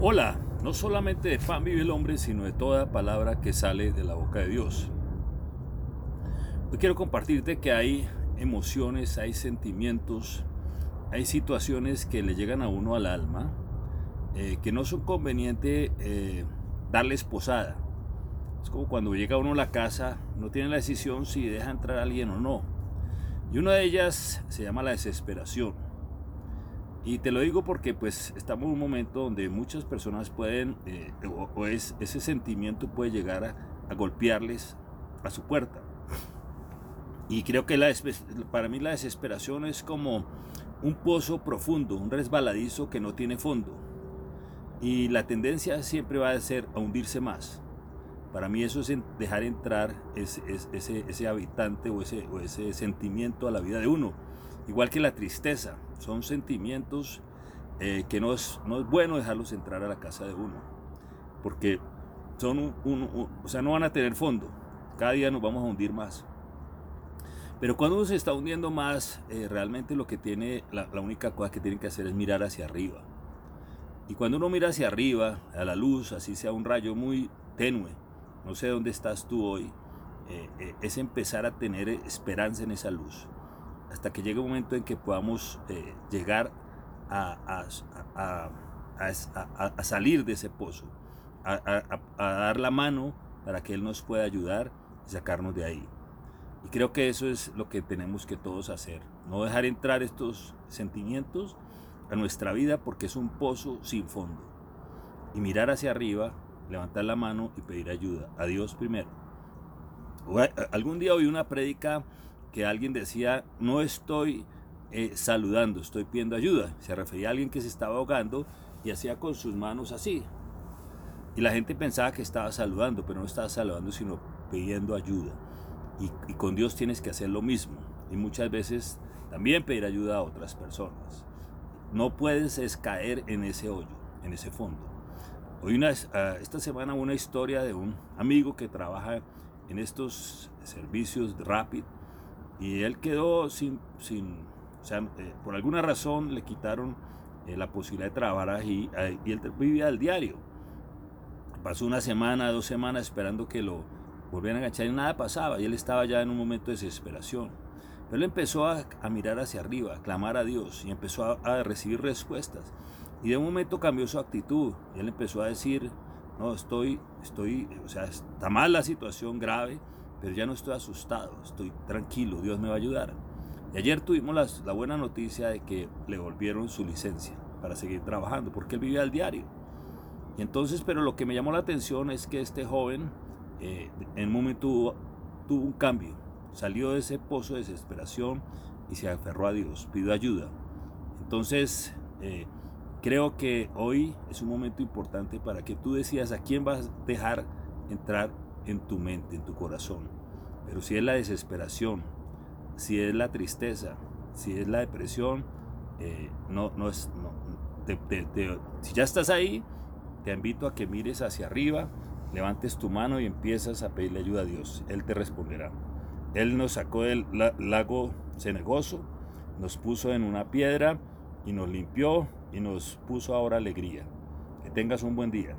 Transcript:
Hola, no solamente de pan vive el hombre, sino de toda palabra que sale de la boca de Dios. Hoy quiero compartirte que hay emociones, hay sentimientos, hay situaciones que le llegan a uno al alma eh, que no son convenientes eh, darles posada. Es como cuando llega uno a la casa, no tiene la decisión si deja entrar a alguien o no. Y una de ellas se llama la desesperación. Y te lo digo porque pues estamos en un momento donde muchas personas pueden, eh, o, es, ese sentimiento puede llegar a, golpearles a su puerta. Y creo que la, para mí la desesperación es como un pozo profundo, un resbaladizo que no tiene fondo. Y la tendencia siempre va a ser a hundirse más. Para mí eso es dejar entrar ese, ese, ese habitante o ese, o ese sentimiento a la vida de uno. Igual que la tristeza son sentimientos eh, que no es, no es bueno dejarlos entrar a la casa de uno, porque son o sea, no van a tener fondo. Cada día nos vamos a hundir más. Pero cuando uno se está hundiendo más, eh, realmente lo que tiene, la, la, única cosa que tienen que hacer es mirar hacia arriba. Y cuando uno mira hacia arriba, a la luz, así sea un rayo muy tenue, no sé dónde estás tú hoy, eh, es empezar a tener esperanza en esa luz hasta que llegue un momento en que podamos eh, llegar a, salir de ese pozo, a, dar la mano para que Él nos pueda ayudar y sacarnos de ahí. Y creo que eso es lo que tenemos que todos hacer, no dejar entrar estos sentimientos a nuestra vida porque es un pozo sin fondo. Y mirar hacia arriba, levantar la mano y pedir ayuda a Dios primero. Algún día oí una prédica que alguien decía, no estoy eh, saludando, estoy pidiendo ayuda. Se refería a alguien que se estaba ahogando y hacía con sus manos así. Y la gente pensaba que estaba saludando, pero no estaba saludando, sino pidiendo ayuda. Y, con Dios tienes que hacer lo mismo. Y muchas veces también pedir ayuda a otras personas. No puedes es caer en ese hoyo, en ese fondo. Hoy una, ah, esta semana una historia de un amigo que trabaja en estos servicios Rapid y él quedó sin, sin o sea, eh, por alguna razón le quitaron eh, la posibilidad de trabajar ahí, y él vivía al diario. Pasó una semana, dos semanas esperando que lo volvieran a agachar y nada pasaba y él estaba ya en un momento de desesperación. Pero él empezó a, mirar hacia arriba, a clamar a Dios y empezó a, a recibir respuestas. Y de un momento cambió su actitud él empezó a decir, no, estoy, estoy, o sea, está mal la situación grave, pero ya no estoy asustado, estoy tranquilo, Dios me va a ayudar. Y ayer tuvimos la, buena noticia de que le volvieron su licencia para seguir trabajando, porque él vivía al diario. Y entonces, pero lo que me llamó la atención es que este joven eh, en un momento tuvo, un cambio, salió de ese pozo de desesperación y se aferró a Dios, pidió ayuda. Entonces, eh, creo que hoy es un momento importante para que tú decidas a quién vas a dejar entrar en tu mente, en tu corazón. Pero si es la desesperación, si es la tristeza, si es la depresión, eh, no, no es, si ya estás ahí, te invito a que mires hacia arriba, levantes tu mano y empiezas a pedirle ayuda a Dios. Él te responderá. Él nos sacó del lago cenegoso, nos puso en una piedra y nos limpió y nos puso ahora alegría. Que tengas un buen día.